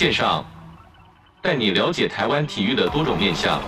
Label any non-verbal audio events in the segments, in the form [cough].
线上，带你了解台湾体育的多种面向。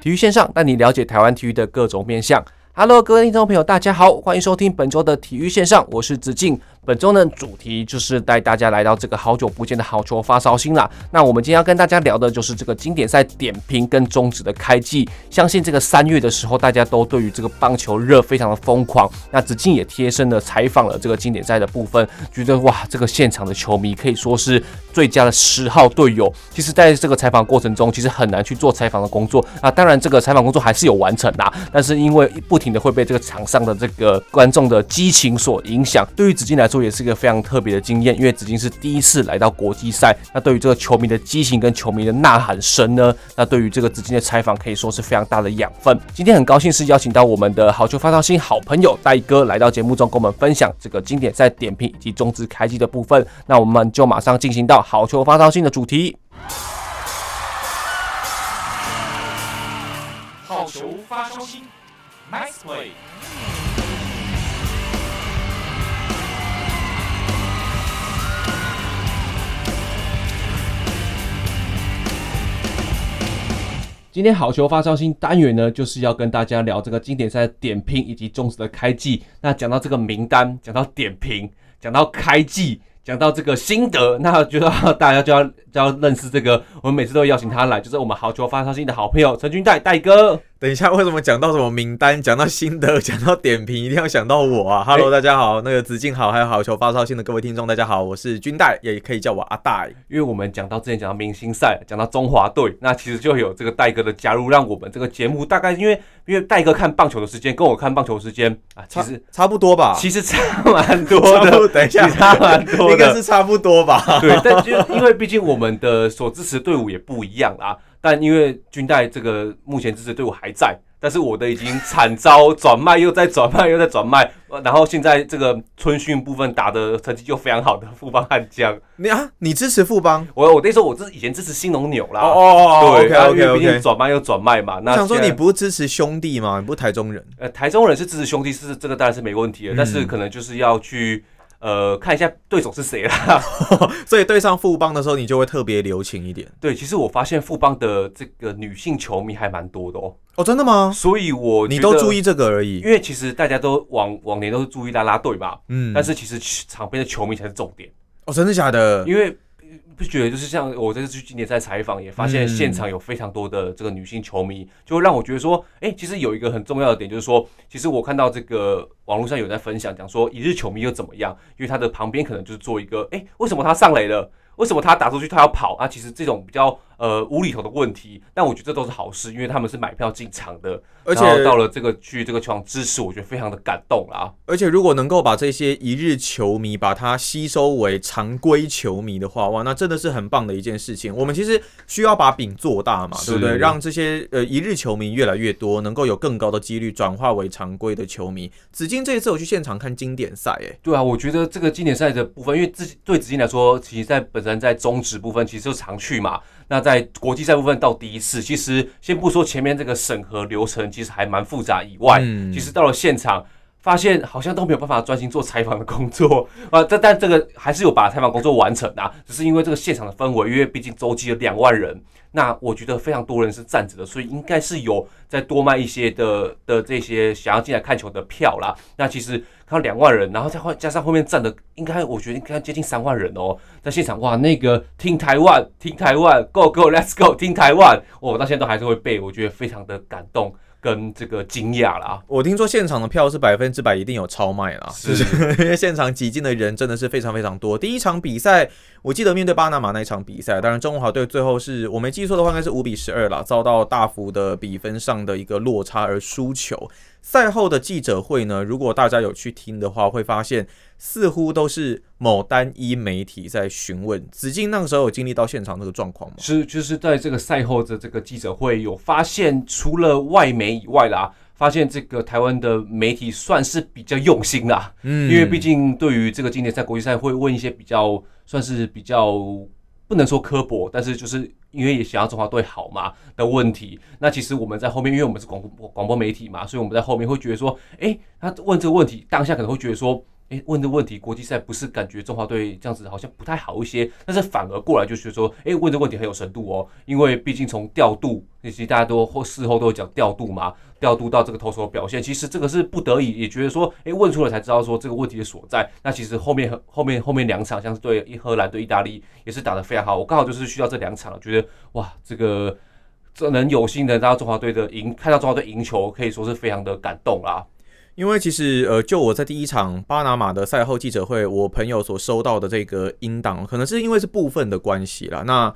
体育线上带你了解台湾体育的各种面向。Hello，各位听众朋友，大家好，欢迎收听本周的体育线上，我是子敬。本周呢，主题就是带大家来到这个好久不见的好球发烧星啦。那我们今天要跟大家聊的就是这个经典赛点评跟终止的开季。相信这个三月的时候，大家都对于这个棒球热非常的疯狂。那子敬也贴身的采访了这个经典赛的部分，觉得哇，这个现场的球迷可以说是最佳的十号队友。其实，在这个采访过程中，其实很难去做采访的工作啊。当然，这个采访工作还是有完成啦，但是因为不停的会被这个场上的这个观众的激情所影响，对于子敬来说也是一个非常特别的经验，因为紫金是第一次来到国际赛。那对于这个球迷的激情跟球迷的呐喊声呢，那对于这个紫金的采访可以说是非常大的养分。今天很高兴是邀请到我们的好球发烧星好朋友戴哥来到节目中，跟我们分享这个经典赛点评以及中职开机的部分。那我们就马上进行到好球发烧星的主题。好球发烧星，Nice play。今天好球发烧星单元呢，就是要跟大家聊这个经典赛的点评以及中职的开季。那讲到这个名单，讲到点评，讲到开季，讲到这个心得，那就要大家就要就要认识这个，我们每次都邀请他来，就是我们好球发烧星的好朋友陈君代代哥。等一下，为什么讲到什么名单，讲到心得，[laughs] 讲到点评，一定要想到我啊？Hello，大家好，那个子敬好，还有好球发烧星的各位听众，大家好，我是君代，也可以叫我阿代。因为我们讲到之前讲到明星赛，讲到中华队，那其实就有这个代哥的加入，让我们这个节目大概因为因为代哥看棒球的时间跟我看棒球的时间啊，其实差不多吧？其实差蛮多的。[laughs] 等一下，差蛮多的，应该是差不多吧？对，但就因为毕竟我们的所支持队伍也不一样啦。但因为军代这个目前支持队伍还在。但是我的已经惨遭转卖，又在转卖，又在转卖，[laughs] 然后现在这个春训部分打的成绩就非常好的富邦悍将，你啊，你支持富邦？我我那时候我是以前支持新农牛啦，哦哦哦，对，OK 毕竟转卖又转卖嘛。那想说你不是支持兄弟吗？你不是台中人？呃，台中人是支持兄弟，是这个当然是没问题的，嗯、但是可能就是要去。呃，看一下对手是谁啦，[laughs] 所以对上富邦的时候，你就会特别留情一点。对，其实我发现富邦的这个女性球迷还蛮多的哦。哦，真的吗？所以我你都注意这个而已，因为其实大家都往往年都是注意啦啦队嘛，嗯，但是其实场边的球迷才是重点。哦，真的假的？因为。不觉得就是像我这次去今年在采访，也发现现场有非常多的这个女性球迷，就会让我觉得说，哎，其实有一个很重要的点，就是说，其实我看到这个网络上有在分享，讲说一日球迷又怎么样？因为他的旁边可能就是做一个，哎，为什么他上来了？为什么他打出去他要跑啊？其实这种比较呃无厘头的问题，但我觉得这都是好事，因为他们是买票进场的，而且到了这个去这个球场支持，我觉得非常的感动啦。而且如果能够把这些一日球迷把它吸收为常规球迷的话，哇，那真的是很棒的一件事情。我们其实需要把饼做大嘛，对不对？让这些呃一日球迷越来越多，能够有更高的几率转化为常规的球迷。紫金这一次我去现场看经典赛，哎，对啊，我觉得这个经典赛的部分，因为自己对紫金来说，其实在本身在中职部分其实就常去嘛，那在国际赛部分到第一次，其实先不说前面这个审核流程其实还蛮复杂以外，其实到了现场发现好像都没有办法专心做采访的工作 [laughs] 啊，但但这个还是有把采访工作完成的，只是因为这个现场的氛围，因为毕竟洲际有两万人。那我觉得非常多人是站着的，所以应该是有再多卖一些的的这些想要进来看球的票啦。那其实看到两万人，然后再换加上后面站的，应该我觉得应该接近三万人哦，在现场哇，那个听台湾，听台湾，Go Go Let's Go，听台湾，我到现在都还是会背，我觉得非常的感动。跟这个惊讶啦，我听说现场的票是百分之百一定有超卖啦，是，[laughs] 因为现场挤进的人真的是非常非常多。第一场比赛，我记得面对巴拿马那一场比赛，当然中华队最后是我没记错的话，应该是五比十二啦，遭到大幅的比分上的一个落差而输球。赛后的记者会呢，如果大家有去听的话，会发现似乎都是某单一媒体在询问。子敬那个时候有经历到现场那个状况吗？是，就是在这个赛后的这个记者会有发现，除了外媒以外啦，发现这个台湾的媒体算是比较用心啦。嗯，因为毕竟对于这个经典赛、国际赛会问一些比较算是比较。不不能说刻薄，但是就是因为也想要中华队好嘛的问题。那其实我们在后面，因为我们是广播广播媒体嘛，所以我们在后面会觉得说，哎，他问这个问题，当下可能会觉得说。诶，问的问题，国际赛不是感觉中华队这样子好像不太好一些，但是反而过来就是说，诶，问这问题很有深度哦，因为毕竟从调度，其实大家都或事后都会讲调度嘛，调度到这个投手的表现，其实这个是不得已，也觉得说，诶，问出来才知道说这个问题的所在。那其实后面后面后面两场，像是对荷兰对意大利也是打得非常好，我刚好就是需要这两场，觉得哇，这个这能有幸的到中华队的赢，看到中华队赢球，可以说是非常的感动啦。因为其实，呃，就我在第一场巴拿马的赛后记者会，我朋友所收到的这个音档，可能是因为是部分的关系啦。那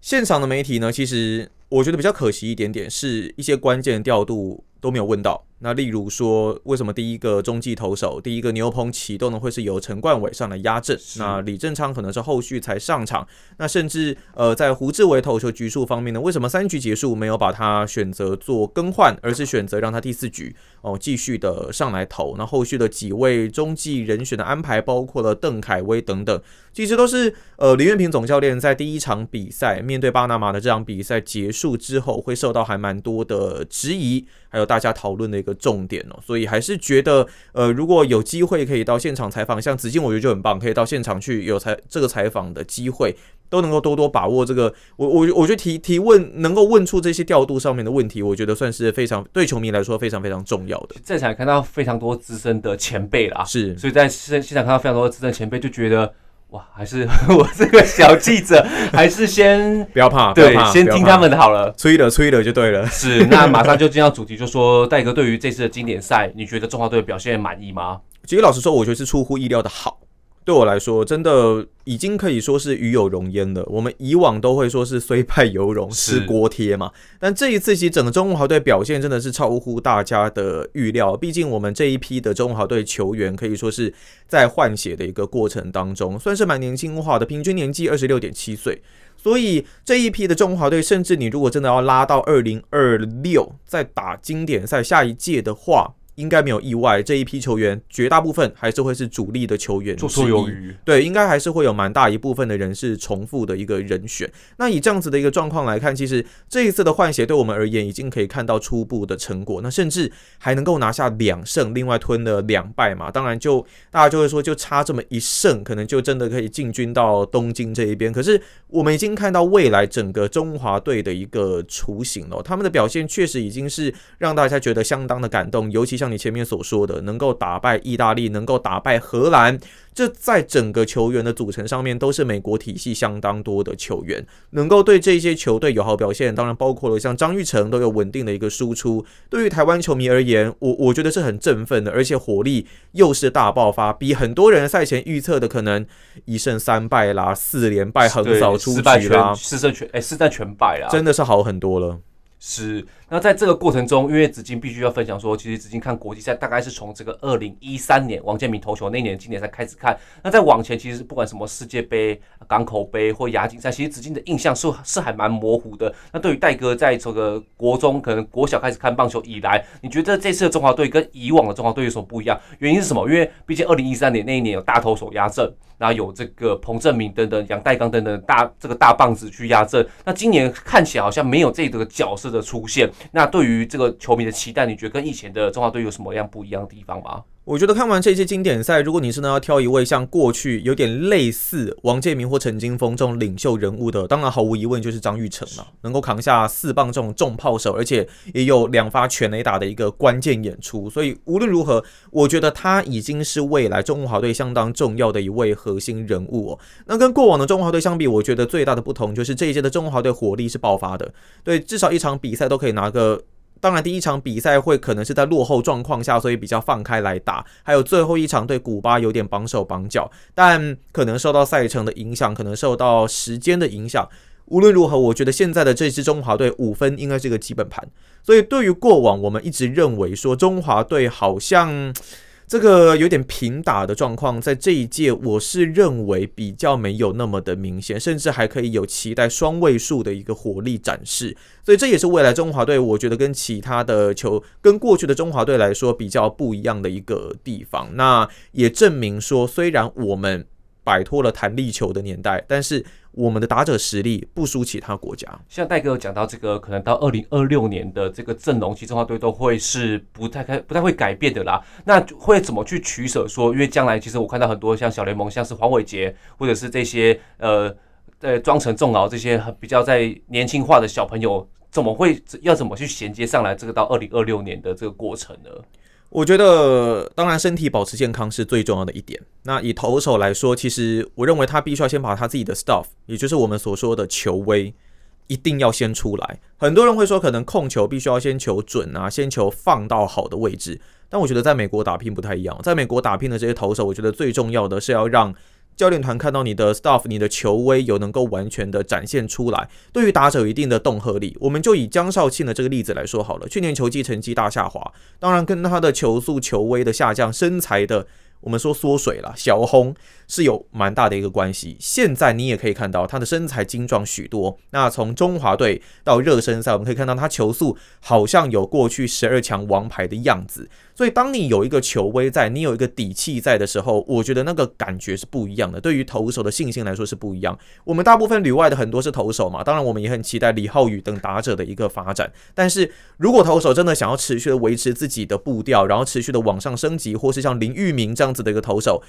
现场的媒体呢，其实我觉得比较可惜一点点，是一些关键调度都没有问到。那例如说，为什么第一个中继投手，第一个牛棚启动呢，会是由陈冠伟上来压阵？那李正昌可能是后续才上场。那甚至呃，在胡志伟投球局数方面呢，为什么三局结束没有把他选择做更换，而是选择让他第四局哦继续的上来投？那后续的几位中继人选的安排，包括了邓凯威等等，其实都是呃林岳平总教练在第一场比赛面对巴拿马的这场比赛结束之后，会受到还蛮多的质疑，还有大家讨论的一个。重点哦，所以还是觉得，呃，如果有机会可以到现场采访，像子敬，我觉得就很棒，可以到现场去有采这个采访的机会，都能够多多把握这个。我我我觉得提提问，能够问出这些调度上面的问题，我觉得算是非常对球迷来说非常非常重要的。在场看到非常多资深的前辈啦，是，所以在现现场看到非常多的资深前辈，就觉得。哇，还是 [laughs] 我这个小记者，还是先 [laughs] 不要怕，对，先听他们的好了，吹了吹了就对了。[laughs] 是，那马上就进到主题，就说戴哥对于这次的经典赛，你觉得中华队的表现满意吗？其实老实说，我觉得是出乎意料的好。对我来说，真的已经可以说是与有荣焉了。我们以往都会说是虽败犹荣，吃锅贴嘛。但这一次，其实整个中华队表现真的是超乎大家的预料。毕竟我们这一批的中华队球员可以说是在换血的一个过程当中，算是蛮年轻化的，平均年纪二十六点七岁。所以这一批的中华队，甚至你如果真的要拉到二零二六再打经典赛下一届的话。应该没有意外，这一批球员绝大部分还是会是主力的球员，绰绰有余。对，应该还是会有蛮大一部分的人是重复的一个人选。那以这样子的一个状况来看，其实这一次的换血对我们而言已经可以看到初步的成果。那甚至还能够拿下两胜，另外吞了两败嘛。当然就大家就会说，就差这么一胜，可能就真的可以进军到东京这一边。可是我们已经看到未来整个中华队的一个雏形了，他们的表现确实已经是让大家觉得相当的感动，尤其像。你前面所说的，能够打败意大利，能够打败荷兰，这在整个球员的组成上面都是美国体系相当多的球员，能够对这些球队有好表现，当然包括了像张玉成都有稳定的一个输出。对于台湾球迷而言，我我觉得是很振奋的，而且火力又是大爆发，比很多人赛前预测的可能一胜三败啦、四连败横扫出局啦、四胜全哎四战全败啦，真的是好很多了。是，那在这个过程中，因为子金必须要分享说，其实子金看国际赛大概是从这个二零一三年王建民投球那年今年才开始看。那在往前，其实不管什么世界杯、港口杯或亚锦赛，其实子金的印象是是还蛮模糊的。那对于戴哥在这个国中可能国小开始看棒球以来，你觉得这次的中华队跟以往的中华队有什么不一样？原因是什么？因为毕竟二零一三年那一年有大投手压阵，然后有这个彭政闵等等、阳岱钢等等大这个大棒子去压阵。那今年看起来好像没有这个角色的出现。那对于这个球迷的期待，你觉得跟以前的中华队有什么样不一样的地方吗？我觉得看完这些经典赛，如果你真的要挑一位像过去有点类似王建民或陈金峰这种领袖人物的，当然毫无疑问就是张玉成了，能够扛下四棒这种重炮手，而且也有两发全垒打的一个关键演出。所以无论如何，我觉得他已经是未来中华队相当重要的一位核心人物哦。那跟过往的中华队相比，我觉得最大的不同就是这一届的中华队火力是爆发的，对，至少一场比赛都可以拿个。当然，第一场比赛会可能是在落后状况下，所以比较放开来打。还有最后一场对古巴有点绑手绑脚，但可能受到赛程的影响，可能受到时间的影响。无论如何，我觉得现在的这支中华队五分应该是个基本盘。所以对于过往我们一直认为说中华队好像。这个有点平打的状况，在这一届我是认为比较没有那么的明显，甚至还可以有期待双位数的一个火力展示，所以这也是未来中华队我觉得跟其他的球跟过去的中华队来说比较不一样的一个地方。那也证明说，虽然我们。摆脱了弹力球的年代，但是我们的打者实力不输其他国家。像戴哥有讲到这个，可能到二零二六年的这个阵容，其实中华队都会是不太开、不太会改变的啦。那会怎么去取舍？说，因为将来其实我看到很多像小联盟，像是黄伟杰，或者是这些呃呃庄成仲鏖这些比较在年轻化的小朋友，怎么会要怎么去衔接上来这个到二零二六年的这个过程呢？我觉得，当然身体保持健康是最重要的一点。那以投手来说，其实我认为他必须要先把他自己的 stuff，也就是我们所说的球威，一定要先出来。很多人会说，可能控球必须要先求准啊，先求放到好的位置。但我觉得在美国打拼不太一样，在美国打拼的这些投手，我觉得最重要的是要让。教练团看到你的 staff 你的球威有能够完全的展现出来，对于打者有一定的动合力。我们就以江少庆的这个例子来说好了，去年球技成绩大下滑，当然跟他的球速、球威的下降、身材的。我们说缩水了，小红是有蛮大的一个关系。现在你也可以看到他的身材精壮许多。那从中华队到热身赛，我们可以看到他球速好像有过去十二强王牌的样子。所以当你有一个球威在，你有一个底气在的时候，我觉得那个感觉是不一样的。对于投手的信心来说是不一样。我们大部分旅外的很多是投手嘛，当然我们也很期待李浩宇等打者的一个发展。但是如果投手真的想要持续的维持自己的步调，然后持续的往上升级，或是像林玉明这样。这样子的一个投手，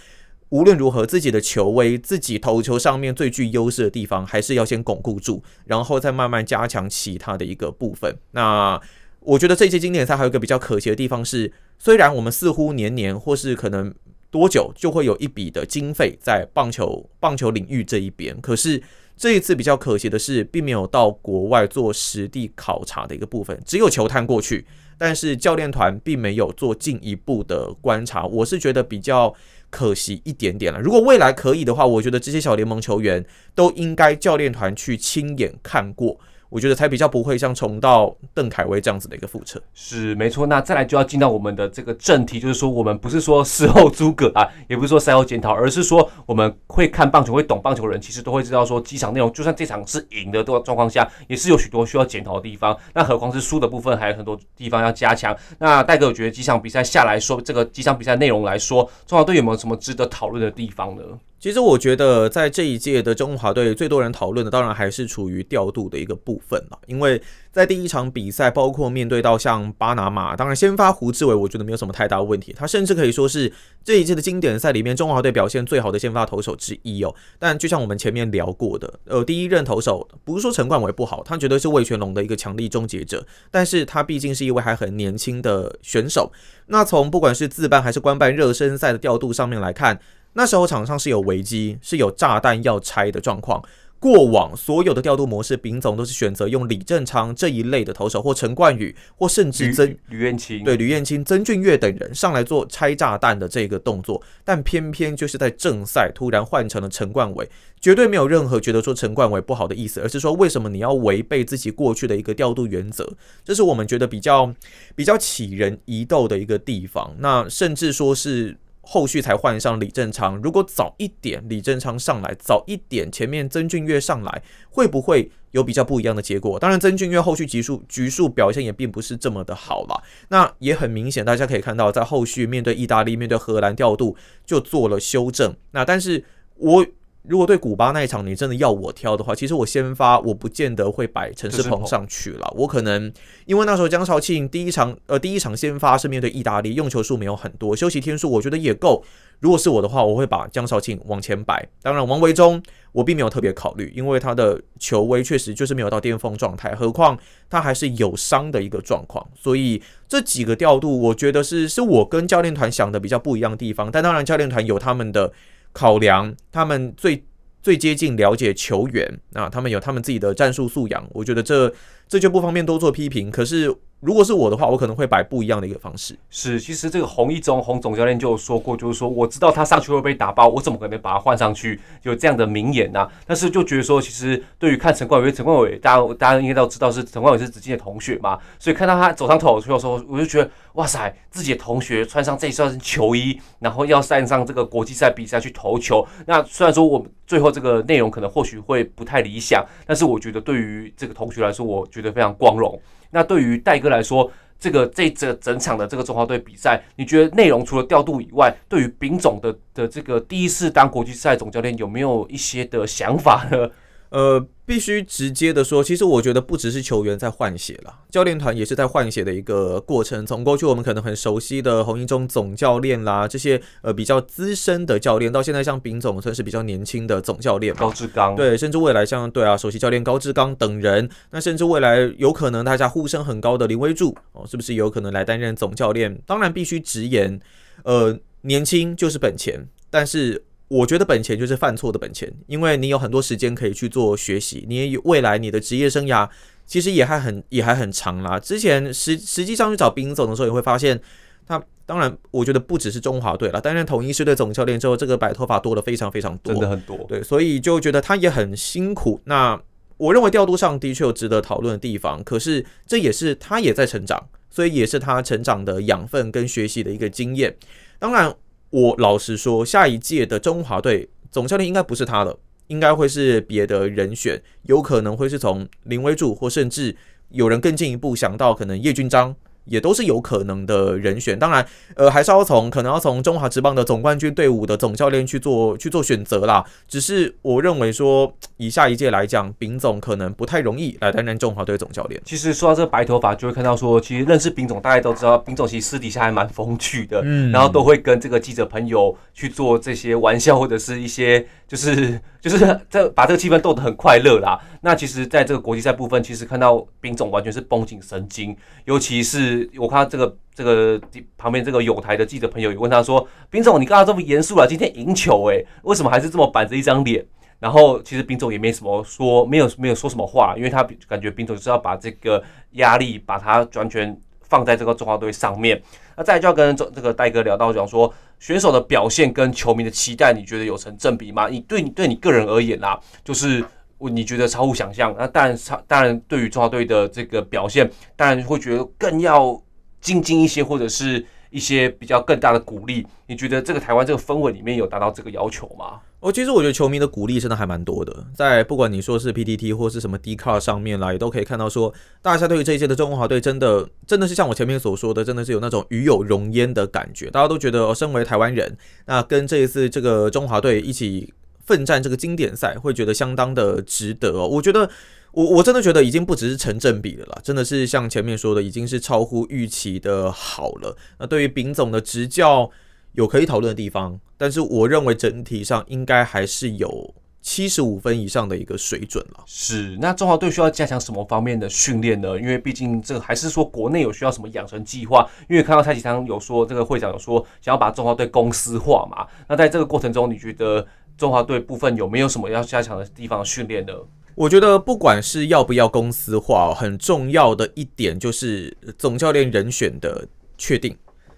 无论如何，自己的球威，自己投球上面最具优势的地方，还是要先巩固住，然后再慢慢加强其他的一个部分。那我觉得这届经典赛还有一个比较可惜的地方是，虽然我们似乎年年或是可能多久就会有一笔的经费在棒球棒球领域这一边，可是这一次比较可惜的是，并没有到国外做实地考察的一个部分，只有球探过去。但是教练团并没有做进一步的观察，我是觉得比较可惜一点点了。如果未来可以的话，我觉得这些小联盟球员都应该教练团去亲眼看过。我觉得才比较不会像重蹈邓凯威这样子的一个覆辙。是没错，那再来就要进到我们的这个正题，就是说我们不是说事后诸葛啊，也不是说赛后检讨，而是说我们会看棒球、会懂棒球的人，其实都会知道说几场内容，就算这场是赢的状状况下，也是有许多需要检讨的地方。那何况是输的部分，还有很多地方要加强。那戴哥，我觉得几场比赛下来说，这个几场比赛内容来说，中华队有没有什么值得讨论的地方呢？其实我觉得，在这一届的中华队，最多人讨论的当然还是处于调度的一个部分了。因为在第一场比赛，包括面对到像巴拿马，当然先发胡志伟，我觉得没有什么太大问题，他甚至可以说是这一届的经典赛里面中华队表现最好的先发投手之一哦。但就像我们前面聊过的，呃，第一任投手不是说陈冠伟不好，他绝对是味全龙的一个强力终结者，但是他毕竟是一位还很年轻的选手。那从不管是自办还是官办热身赛的调度上面来看。那时候场上是有危机，是有炸弹要拆的状况。过往所有的调度模式，丙总都是选择用李正昌这一类的投手，或陈冠宇，或甚至曾吕彦青，对吕彦青、曾俊岳等人上来做拆炸弹的这个动作。但偏偏就是在正赛突然换成了陈冠伟，绝对没有任何觉得说陈冠伟不好的意思，而是说为什么你要违背自己过去的一个调度原则？这是我们觉得比较比较起人疑窦的一个地方。那甚至说是。后续才换上李正昌，如果早一点李正昌上来，早一点前面曾俊岳上来，会不会有比较不一样的结果？当然，曾俊岳后续局数局数表现也并不是这么的好了。那也很明显，大家可以看到，在后续面对意大利、面对荷兰调度就做了修正。那但是我。如果对古巴那一场你真的要我挑的话，其实我先发我不见得会摆陈世鹏上去了。我可能因为那时候江少庆第一场呃第一场先发是面对意大利，用球数没有很多，休息天数我觉得也够。如果是我的话，我会把江少庆往前摆。当然王维忠我并没有特别考虑，因为他的球威确实就是没有到巅峰状态，何况他还是有伤的一个状况。所以这几个调度，我觉得是是我跟教练团想的比较不一样的地方。但当然教练团有他们的。考量他们最最接近了解球员啊，他们有他们自己的战术素养，我觉得这这就不方便多做批评。可是。如果是我的话，我可能会摆不一样的一个方式。是，其实这个洪一中洪总教练就有说过，就是说我知道他上去会被打爆，我怎么可能把他换上去？有这样的名言呐、啊。但是就觉得说，其实对于看陈冠伟，陈冠伟大家大家应该都知道是陈冠伟是子敬的同学嘛，所以看到他走上投手丘的时候，我就觉得哇塞，自己的同学穿上这一身球衣，然后要上上这个国际赛比赛去投球。那虽然说我们最后这个内容可能或许会不太理想，但是我觉得对于这个同学来说，我觉得非常光荣。那对于戴哥来说，这个这这整场的这个中华队比赛，你觉得内容除了调度以外，对于丙总的的这个第一次当国际赛总教练有没有一些的想法呢？呃，必须直接的说，其实我觉得不只是球员在换血了，教练团也是在换血的一个过程。从过去我们可能很熟悉的洪一中总教练啦，这些呃比较资深的教练，到现在像丙总算是比较年轻的总教练，高志刚，对，甚至未来像对啊首席教练高志刚等人，那甚至未来有可能大家呼声很高的林威柱哦，是不是有可能来担任总教练？当然必须直言，呃，年轻就是本钱，但是。我觉得本钱就是犯错的本钱，因为你有很多时间可以去做学习，你也未来你的职业生涯其实也还很也还很长啦。之前实实际上去找兵总的时候，也会发现他当然，我觉得不只是中华队了，担任统一狮队总教练之后，这个白头发多了非常非常多，真的很多。对，所以就觉得他也很辛苦。那我认为调度上的确有值得讨论的地方，可是这也是他也在成长，所以也是他成长的养分跟学习的一个经验。当然。我老实说，下一届的中华队总教练应该不是他了，应该会是别的人选，有可能会是从林威柱，或甚至有人更进一步想到可能叶君章。也都是有可能的人选，当然，呃，还是要从可能要从中华职棒的总冠军队伍的总教练去做去做选择啦。只是我认为说，以下一届来讲，丙总可能不太容易来担任中华队总教练。其实说到这个白头发，就会看到说，其实认识丙总，大家都知道，丙总其实私底下还蛮风趣的，嗯，然后都会跟这个记者朋友去做这些玩笑，或者是一些就是就是这把这个气氛逗得很快乐啦。那其实，在这个国际赛部分，其实看到兵总完全是绷紧神经，尤其是我看到这个这个旁边这个有台的记者朋友也问他说：“兵总，你刚刚这么严肃了，今天赢球诶，为什么还是这么板着一张脸？”然后其实兵总也没什么说，没有没有说什么话，因为他感觉兵总是要把这个压力把它完全放在这个中华队上面。再就要跟这这个戴哥聊到讲说，选手的表现跟球迷的期待，你觉得有成正比吗？你对你对你个人而言啊，就是。你觉得超乎想象？那当然，超当然，对于中华队的这个表现，当然会觉得更要精进一些，或者是一些比较更大的鼓励。你觉得这个台湾这个氛围里面有达到这个要求吗？哦，其实我觉得球迷的鼓励真的还蛮多的，在不管你说是 PTT 或是什么 D Car 上面来，也都可以看到说，大家对于这一届的中华队真的真的是像我前面所说的，真的是有那种与有荣焉的感觉。大家都觉得，哦身为台湾人，那跟这一次这个中华队一起。奋战这个经典赛会觉得相当的值得哦，我觉得我我真的觉得已经不只是成正比的了，真的是像前面说的，已经是超乎预期的好了。那对于丙总的执教有可以讨论的地方，但是我认为整体上应该还是有七十五分以上的一个水准了。是，那中华队需要加强什么方面的训练呢？因为毕竟这个还是说国内有需要什么养成计划？因为看到蔡启昌有说，这个会长有说想要把中华队公司化嘛。那在这个过程中，你觉得？中华队部分有没有什么要加强的地方训练呢？我觉得不管是要不要公司化，很重要的一点就是总教练人选的确定，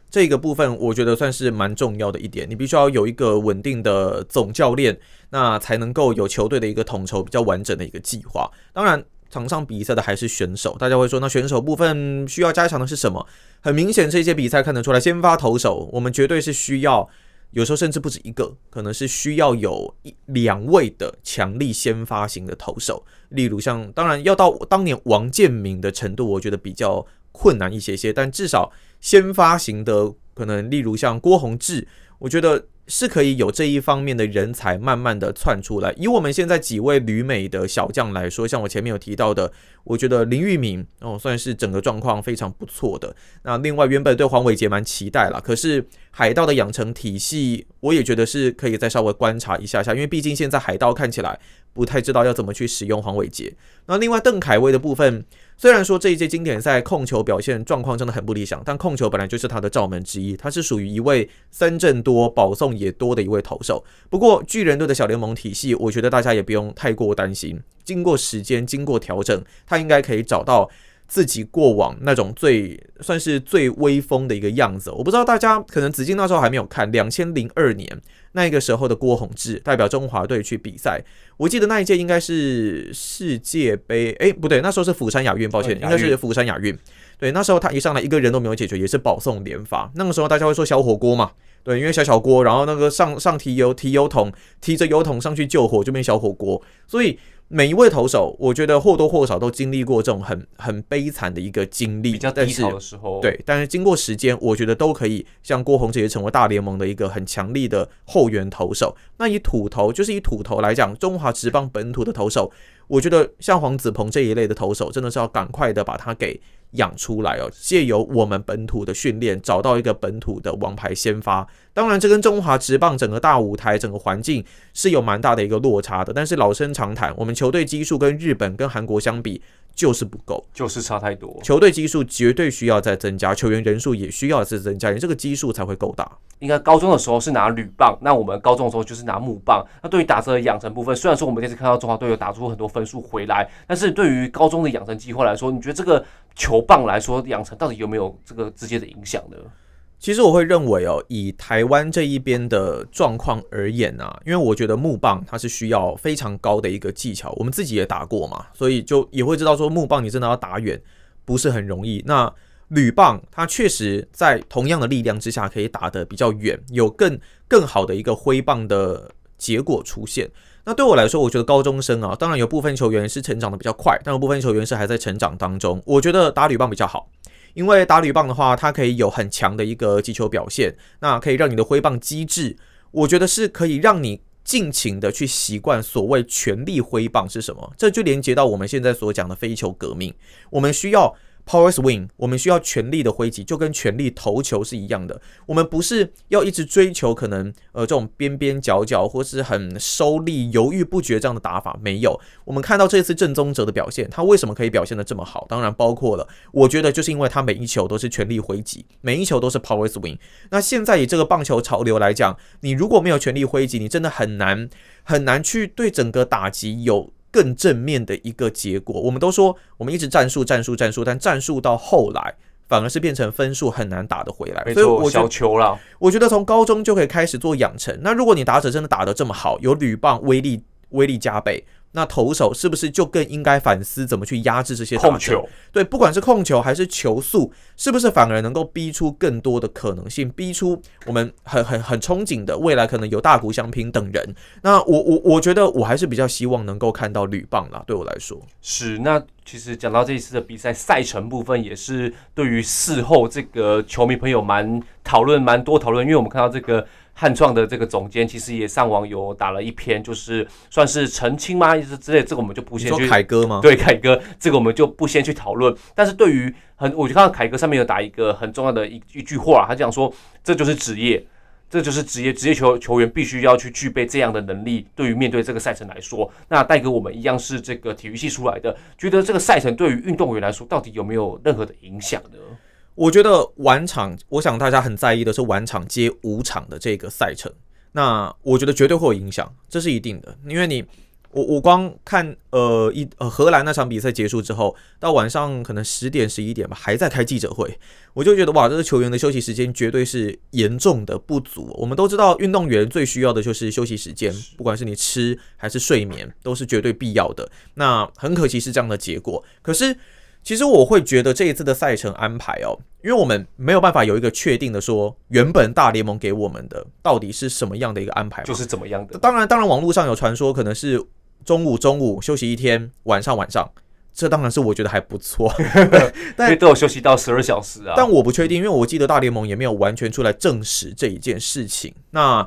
这个部分我觉得算是蛮重要的一点。你必须要有一个稳定的总教练，那才能够有球队的一个统筹比较完整的一个计划。当然，场上比赛的还是选手，大家会说，那选手部分需要加强的是什么？很明显，这些比赛看得出来，先发投手我们绝对是需要。有时候甚至不止一个，可能是需要有一两位的强力先发型的投手，例如像，当然要到当年王建民的程度，我觉得比较困难一些些，但至少先发型的可能，例如像郭宏志，我觉得。是可以有这一方面的人才慢慢的窜出来。以我们现在几位旅美的小将来说，像我前面有提到的，我觉得林玉敏哦算是整个状况非常不错的。那另外原本对黄伟杰蛮期待了，可是海盗的养成体系，我也觉得是可以再稍微观察一下下，因为毕竟现在海盗看起来不太知道要怎么去使用黄伟杰。那另外邓凯威的部分。虽然说这一届经典赛控球表现状况真的很不理想，但控球本来就是他的罩门之一，他是属于一位三振多、保送也多的一位投手。不过巨人队的小联盟体系，我觉得大家也不用太过担心，经过时间、经过调整，他应该可以找到。自己过往那种最算是最威风的一个样子，我不知道大家可能子敬那时候还没有看，两千零二年那个时候的郭泓志代表中华队去比赛，我记得那一届应该是世界杯，哎，不对，那时候是釜山亚运，抱歉，应该是釜山亚运。对，那时候他一上来一个人都没有解决，也是保送连发。那个时候大家会说小火锅嘛，对，因为小小锅，然后那个上上提油提油桶，提着油桶上去救火就变小火锅，所以。每一位投手，我觉得或多或少都经历过这种很很悲惨的一个经历，比较低潮的时候。对，但是经过时间，我觉得都可以像郭泓志也成为大联盟的一个很强力的后援投手。那以土投，就是以土投来讲，中华职棒本土的投手，我觉得像黄子鹏这一类的投手，真的是要赶快的把他给。养出来哦，借由我们本土的训练，找到一个本土的王牌先发。当然，这跟中华职棒整个大舞台、整个环境是有蛮大的一个落差的。但是老生常谈，我们球队基数跟日本、跟韩国相比，就是不够，就是差太多。球队基数绝对需要再增加，球员人数也需要再增加，你这个基数才会够大。应该高中的时候是拿铝棒，那我们高中的时候就是拿木棒。那对于打者的养成部分，虽然说我们这次看到中华队有打出很多分数回来，但是对于高中的养成计划来说，你觉得这个球棒来说养成到底有没有这个直接的影响呢？其实我会认为哦，以台湾这一边的状况而言啊，因为我觉得木棒它是需要非常高的一个技巧，我们自己也打过嘛，所以就也会知道说木棒你真的要打远不是很容易。那铝棒它确实在同样的力量之下可以打得比较远，有更更好的一个挥棒的结果出现。那对我来说，我觉得高中生啊，当然有部分球员是成长的比较快，但有部分球员是还在成长当中。我觉得打铝棒比较好。因为打铝棒的话，它可以有很强的一个击球表现，那可以让你的挥棒机制，我觉得是可以让你尽情的去习惯所谓全力挥棒是什么。这就连接到我们现在所讲的飞球革命，我们需要。Power swing，我们需要全力的挥击，就跟全力投球是一样的。我们不是要一直追求可能呃这种边边角角或是很收力、犹豫不决这样的打法，没有。我们看到这次正宗哲的表现，他为什么可以表现得这么好？当然包括了，我觉得就是因为他每一球都是全力挥击，每一球都是 Power swing。那现在以这个棒球潮流来讲，你如果没有全力挥击，你真的很难很难去对整个打击有。更正面的一个结果，我们都说我们一直战术战术战术，但战术到后来反而是变成分数很难打得回来。所以我小球了，我觉得从高中就可以开始做养成。那如果你打者真的打得这么好，有铝棒威力威力加倍。那投手是不是就更应该反思怎么去压制这些控球？对，不管是控球还是球速，是不是反而能够逼出更多的可能性，逼出我们很很很憧憬的未来可能有大谷翔平等人？那我我我觉得我还是比较希望能够看到铝棒啦。对我来说是。那其实讲到这一次的比赛赛程部分，也是对于事后这个球迷朋友蛮讨论蛮多讨论，因为我们看到这个。汉创的这个总监其实也上网有打了一篇，就是算是澄清吗？意思之类，这个我们就不先去。凯哥吗？对，凯哥，这个我们就不先去讨论。但是对于很，我就看到凯哥上面有打一个很重要的一一句话，他讲说，这就是职业，这就是职业，职业球球员必须要去具备这样的能力。对于面对这个赛程来说，那戴哥我们一样是这个体育系出来的，觉得这个赛程对于运动员来说，到底有没有任何的影响呢？我觉得晚场，我想大家很在意的是晚场接五场的这个赛程。那我觉得绝对会有影响，这是一定的。因为你，我我光看呃一呃荷兰那场比赛结束之后，到晚上可能十点十一点吧，还在开记者会，我就觉得哇，这个球员的休息时间绝对是严重的不足。我们都知道，运动员最需要的就是休息时间，不管是你吃还是睡眠，都是绝对必要的。那很可惜是这样的结果，可是。其实我会觉得这一次的赛程安排哦，因为我们没有办法有一个确定的说，原本大联盟给我们的到底是什么样的一个安排，就是怎么样的。当然，当然，网络上有传说可能是中午中午休息一天，晚上晚上，这当然是我觉得还不错，[laughs] [laughs] 但都有休息到十二小时啊。但我不确定，因为我记得大联盟也没有完全出来证实这一件事情。那。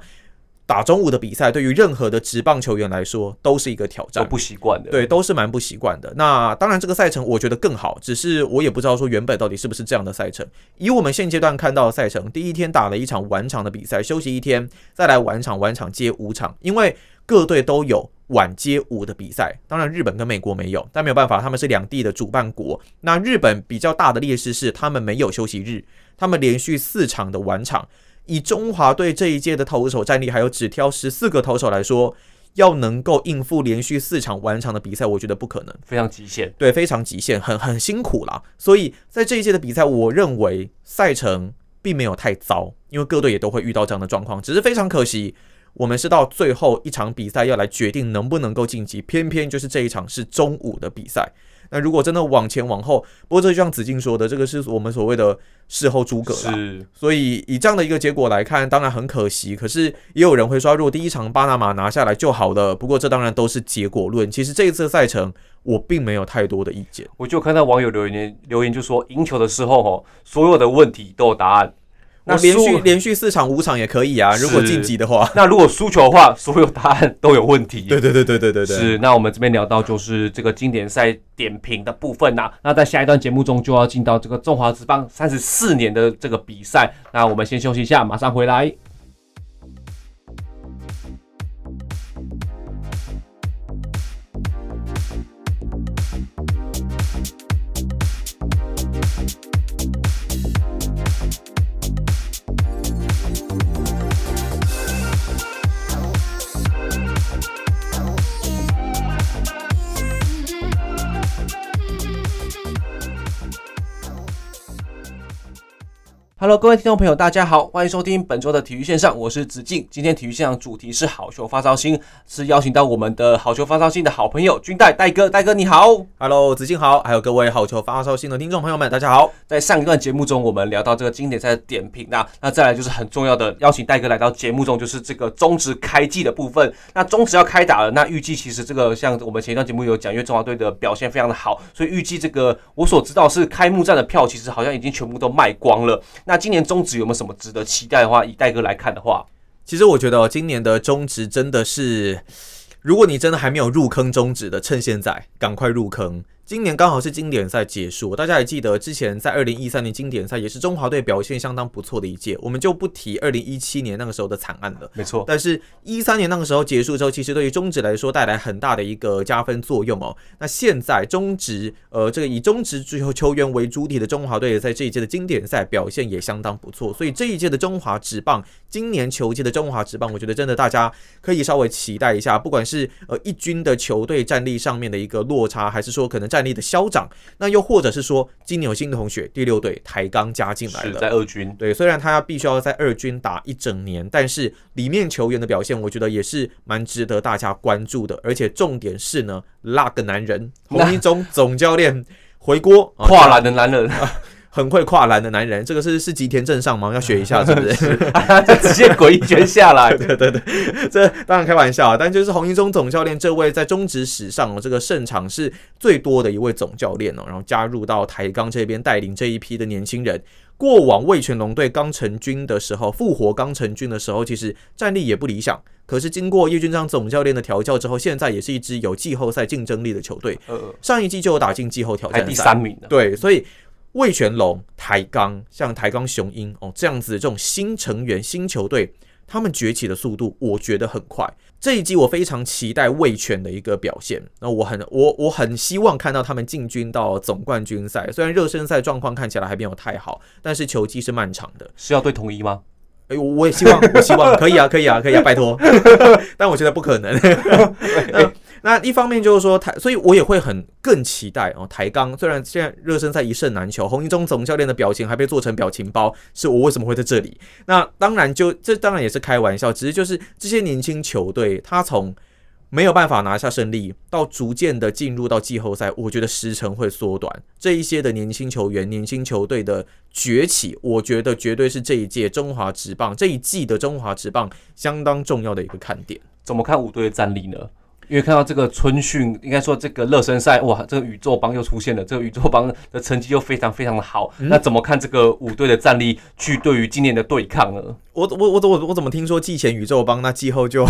打中午的比赛，对于任何的职棒球员来说，都是一个挑战，都不习惯的。对，都是蛮不习惯的。那当然，这个赛程我觉得更好，只是我也不知道说原本到底是不是这样的赛程。以我们现阶段看到的赛程，第一天打了一场晚场的比赛，休息一天，再来晚场，晚场接五场，因为各队都有晚接五的比赛。当然，日本跟美国没有，但没有办法，他们是两地的主办国。那日本比较大的劣势是，他们没有休息日，他们连续四场的晚场。以中华队这一届的投手战力，还有只挑十四个投手来说，要能够应付连续四场完场的比赛，我觉得不可能，非常极限。对，非常极限，很很辛苦啦。所以在这一届的比赛，我认为赛程并没有太糟，因为各队也都会遇到这样的状况，只是非常可惜，我们是到最后一场比赛要来决定能不能够晋级，偏偏就是这一场是中午的比赛。那如果真的往前往后，不过这就像子敬说的，这个是我们所谓的事后诸葛啦。是，所以以这样的一个结果来看，当然很可惜。可是也有人会说，如果第一场巴拿马拿下来就好了。不过这当然都是结果论。其实这一次赛程，我并没有太多的意见。我就看到网友留言留言就说，赢球的时候哦，所有的问题都有答案。那连续连续四场五场也可以啊，如果晋级的话。那如果输球的话，所有答案都有问题。对对对对对对对。是，那我们这边聊到就是这个经典赛点评的部分呐、啊。那在下一段节目中就要进到这个中华职棒三十四年的这个比赛。那我们先休息一下，马上回来。Hello，各位听众朋友，大家好，欢迎收听本周的体育线上，我是子敬。今天体育线上主题是好球发烧星，是邀请到我们的好球发烧星的好朋友军代戴哥，戴哥你好，Hello，子敬好，还有各位好球发烧星的听众朋友们，大家好。在上一段节目中，我们聊到这个经典赛的点评，那那再来就是很重要的邀请戴哥来到节目中，就是这个中职开季的部分。那中职要开打了，那预计其实这个像我们前一段节目有讲，因为中华队的表现非常的好，所以预计这个我所知道是开幕战的票其实好像已经全部都卖光了。那今年中职有没有什么值得期待的话？以代哥来看的话，其实我觉得今年的中职真的是，如果你真的还没有入坑中职的，趁现在赶快入坑。今年刚好是经典赛结束，大家也记得之前在二零一三年经典赛也是中华队表现相当不错的一届，我们就不提二零一七年那个时候的惨案了。没错，但是一三年那个时候结束之后，其实对于中职来说带来很大的一个加分作用哦。那现在中职呃这个以中职足球球员为主体的中华队在这一届的经典赛表现也相当不错，所以这一届的中华职棒，今年球季的中华职棒，我觉得真的大家可以稍微期待一下，不管是呃一军的球队战力上面的一个落差，还是说可能战力的消长，那又或者是说，今年有新同学第六队台钢加进来了，在二军。对，虽然他必须要在二军打一整年，但是里面球员的表现，我觉得也是蛮值得大家关注的。而且重点是呢，那个男人洪一中总教练回锅，跨栏的男人。[laughs] 很会跨栏的男人，这个是是吉田镇上吗？要学一下，是不是？[laughs] 直接滚一圈下来。对 [laughs] 对对，[laughs] 这当然开玩笑啊。但就是洪一中总教练这位在中职史上这个胜场是最多的一位总教练哦，然后加入到台钢这边带领这一批的年轻人。过往魏全龙队刚成军的时候，复活刚成军的时候，其实战力也不理想。可是经过叶君璋总教练的调教之后，现在也是一支有季后赛竞争力的球队。呃上一季就有打进季后挑战赛，第三名。对，所以。味全龙、台钢，像台钢雄鹰哦这样子的这种新成员、新球队，他们崛起的速度，我觉得很快。这一季我非常期待魏全的一个表现。那我很我我很希望看到他们进军到总冠军赛。虽然热身赛状况看起来还没有太好，但是球季是漫长的。是要对统一吗？哎，我也希望，我希望可以啊，可以啊，可以啊，拜托。[laughs] 但我觉得不可能。[laughs] 那一方面就是说台，所以我也会很更期待哦。台钢虽然现在热身赛一胜难求，洪一中总教练的表情还被做成表情包，是我为什么会在这里？那当然就这当然也是开玩笑，只是就是这些年轻球队，他从没有办法拿下胜利，到逐渐的进入到季后赛，我觉得时程会缩短。这一些的年轻球员、年轻球队的崛起，我觉得绝对是这一届中华职棒这一季的中华职棒相当重要的一个看点。怎么看五队的战力呢？因为看到这个春训，应该说这个热身赛，哇，这个宇宙帮又出现了，这个宇宙帮的成绩又非常非常的好。嗯、那怎么看这个五队的战力去对于今年的对抗呢？我我我我我怎么听说季前宇宙帮，那季后就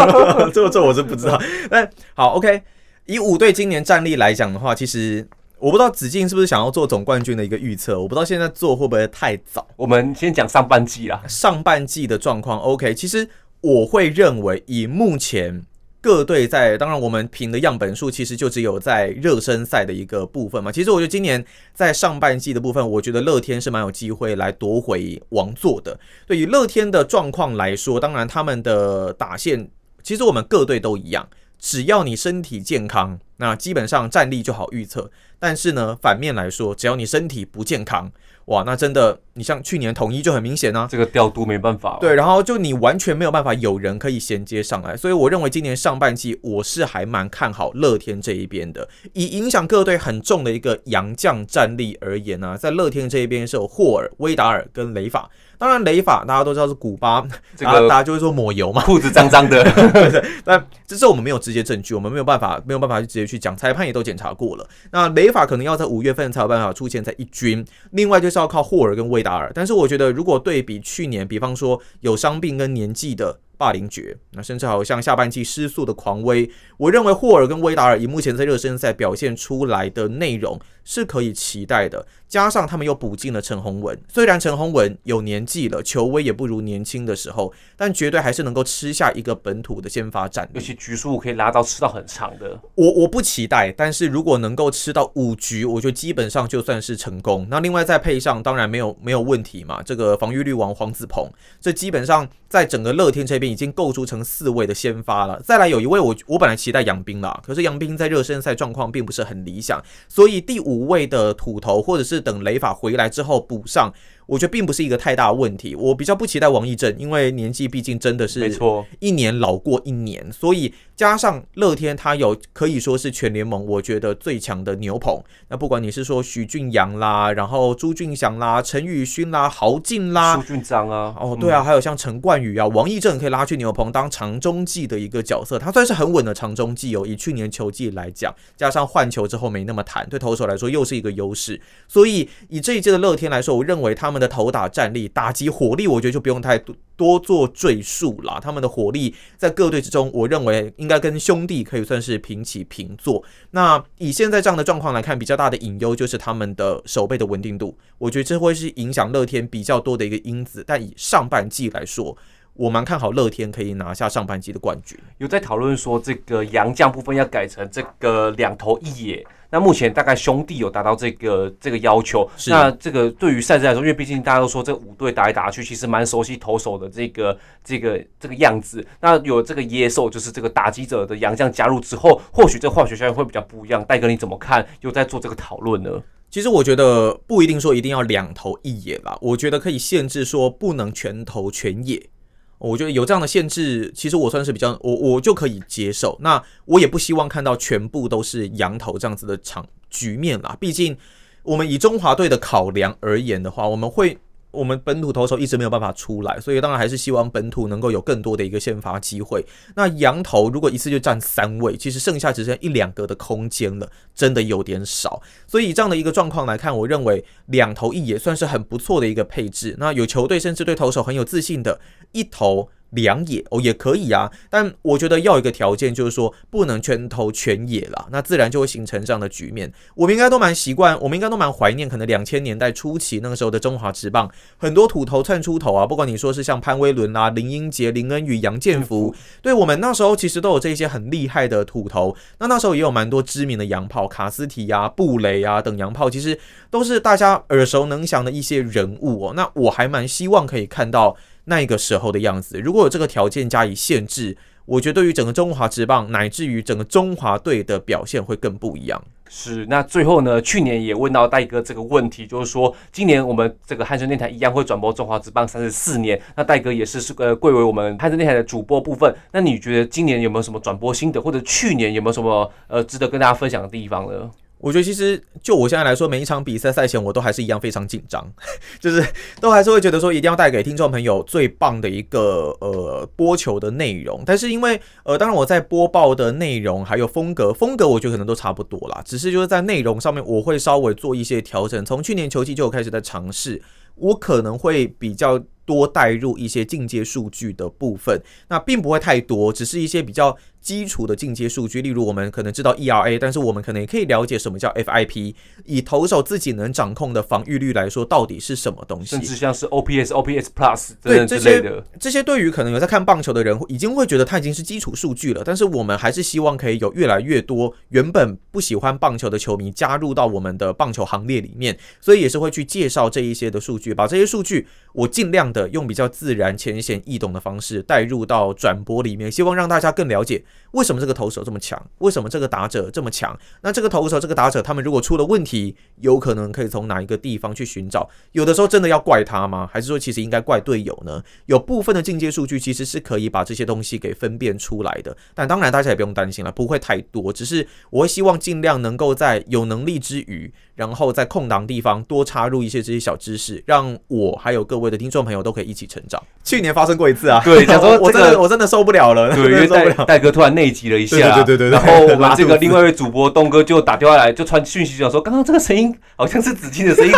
[laughs] 这这我是不知道。但好，OK，以五队今年战力来讲的话，其实我不知道子敬是不是想要做总冠军的一个预测，我不知道现在做会不会太早。我们先讲上半季啦，上半季的状况，OK，其实我会认为以目前。各队在，当然我们评的样本数其实就只有在热身赛的一个部分嘛。其实我觉得今年在上半季的部分，我觉得乐天是蛮有机会来夺回王座的。对于乐天的状况来说，当然他们的打线，其实我们各队都一样，只要你身体健康，那基本上战力就好预测。但是呢，反面来说，只要你身体不健康，哇，那真的，你像去年统一就很明显啊，这个调度没办法。对，然后就你完全没有办法有人可以衔接上来，所以我认为今年上半季我是还蛮看好乐天这一边的。以影响各队很重的一个洋将战力而言呢、啊，在乐天这一边是有霍尔、威达尔跟雷法。当然，雷法大家都知道是古巴，这个大家就会说抹油嘛，裤子脏脏的。[laughs] 但这是我们没有直接证据，我们没有办法没有办法去直接去讲，裁判也都检查过了。那雷法可能要在五月份才有办法出现在一军，另外就是要靠霍尔跟威达尔。但是我觉得，如果对比去年，比方说有伤病跟年纪的。霸凌爵，那甚至好像下半季失速的狂威，我认为霍尔跟威达尔以目前在热身赛表现出来的内容是可以期待的，加上他们又补进了陈宏文，虽然陈宏文有年纪了，球威也不如年轻的时候，但绝对还是能够吃下一个本土的先发战力，尤其局数可以拉到吃到很长的。我我不期待，但是如果能够吃到五局，我觉得基本上就算是成功。那另外再配上，当然没有没有问题嘛，这个防御率王黄子鹏，这基本上在整个乐天这边。已经构筑成四位的先发了，再来有一位我我本来期待杨斌啦，可是杨斌在热身赛状况并不是很理想，所以第五位的土头或者是等雷法回来之后补上。我觉得并不是一个太大的问题，我比较不期待王义正，因为年纪毕竟真的是没错，一年老过一年，所以加上乐天他有可以说是全联盟我觉得最强的牛棚，那不管你是说许俊阳啦，然后朱俊祥啦、陈宇勋啦、豪进啦、苏俊章啊，哦对啊，还有像陈冠宇啊、王义正可以拉去牛棚当长中继的一个角色，他算是很稳的长中继哦，以去年球季来讲，加上换球之后没那么弹，对投手来说又是一个优势，所以以这一届的乐天来说，我认为他们的投打战力、打击火力，我觉得就不用太多做赘述了。他们的火力在各队之中，我认为应该跟兄弟可以算是平起平坐。那以现在这样的状况来看，比较大的隐忧就是他们的守备的稳定度，我觉得这会是影响乐天比较多的一个因子。但以上半季来说，我蛮看好乐天可以拿下上半季的冠军。有在讨论说，这个洋将部分要改成这个两头一野。那目前大概兄弟有达到这个这个要求，是那这个对于赛制来说，因为毕竟大家都说这五队打来打去，其实蛮熟悉投手的这个这个这个样子。那有这个野兽，就是这个打击者的洋将加入之后，或许这化学效应会比较不一样。戴哥你怎么看？有在做这个讨论呢？其实我觉得不一定说一定要两头一野吧，我觉得可以限制说不能全投全野。我觉得有这样的限制，其实我算是比较我我就可以接受。那我也不希望看到全部都是羊头这样子的场局面啦。毕竟我们以中华队的考量而言的话，我们会。我们本土投手一直没有办法出来，所以当然还是希望本土能够有更多的一个先发机会。那羊头如果一次就占三位，其实剩下只剩一两个的空间了，真的有点少。所以以这样的一个状况来看，我认为两投一也算是很不错的一个配置。那有球队甚至对投手很有自信的一投。两野哦也可以啊，但我觉得要一个条件，就是说不能全投全野啦，那自然就会形成这样的局面。我们应该都蛮习惯，我们应该都蛮怀念，可能两千年代初期那个时候的中华职棒，很多土头窜出头啊，不管你说是像潘威伦啦、林英杰、林恩宇、杨建福，对我们那时候其实都有这些很厉害的土头。那那时候也有蛮多知名的洋炮，卡斯提啊、布雷啊等洋炮，其实都是大家耳熟能详的一些人物哦。那我还蛮希望可以看到。那个时候的样子，如果有这个条件加以限制，我觉得对于整个中华职棒乃至于整个中华队的表现会更不一样。是，那最后呢，去年也问到戴哥这个问题，就是说今年我们这个汉声电台一样会转播中华职棒三十四年，那戴哥也是是呃贵为我们汉声电台的主播部分，那你觉得今年有没有什么转播心得，或者去年有没有什么呃值得跟大家分享的地方呢？我觉得其实就我现在来说，每一场比赛赛前我都还是一样非常紧张，[laughs] 就是都还是会觉得说一定要带给听众朋友最棒的一个呃播球的内容。但是因为呃，当然我在播报的内容还有风格，风格我觉得可能都差不多啦，只是就是在内容上面我会稍微做一些调整。从去年球季就开始在尝试，我可能会比较多带入一些进阶数据的部分，那并不会太多，只是一些比较。基础的进阶数据，例如我们可能知道 ERA，但是我们可能也可以了解什么叫 FIP。以投手自己能掌控的防御率来说，到底是什么东西？甚至像是 OPS、OPS Plus 对这些这些，对于可能有在看棒球的人，已经会觉得它已经是基础数据了。但是我们还是希望可以有越来越多原本不喜欢棒球的球迷加入到我们的棒球行列里面，所以也是会去介绍这一些的数据，把这些数据我尽量的用比较自然、浅显易懂的方式带入到转播里面，希望让大家更了解。为什么这个投手这么强？为什么这个打者这么强？那这个投手、这个打者，他们如果出了问题，有可能可以从哪一个地方去寻找？有的时候真的要怪他吗？还是说其实应该怪队友呢？有部分的进阶数据其实是可以把这些东西给分辨出来的。但当然，大家也不用担心了，不会太多。只是我会希望尽量能够在有能力之余，然后在空档地方多插入一些这些小知识，让我还有各位的听众朋友都可以一起成长。去年发生过一次啊，对，[laughs] 想说我真的我真的受不了了，对，因为戴戴哥突然内急了一下，对对对对，然后我们这个另外一位主播东哥就打电话来，就传讯息讲说，刚刚这个声音好像是子金的声音，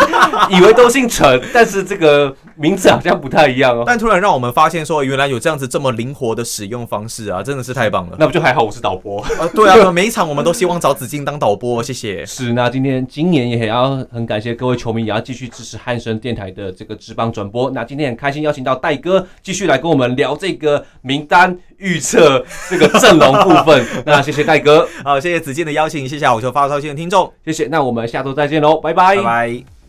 以为都姓陈，但是这个名字好像不太一样哦。但突然让我们发现说，原来有这样子这么灵活的使用方式啊，真的是太棒了。那不就还好，我是导播啊，对啊，每一场我们都希望找子敬当导播，谢谢。是，那今天今年也要很感谢各位球迷，也要继续支持汉声电台的这个直棒转播。那今天很开心邀请到戴哥继续来跟我们聊这个名单预测这个阵容部分。[laughs] 那谢谢戴哥，好，谢谢子敬的邀请，谢谢我球发烧线的听众，谢谢。那我们下周再见喽，拜拜，拜拜。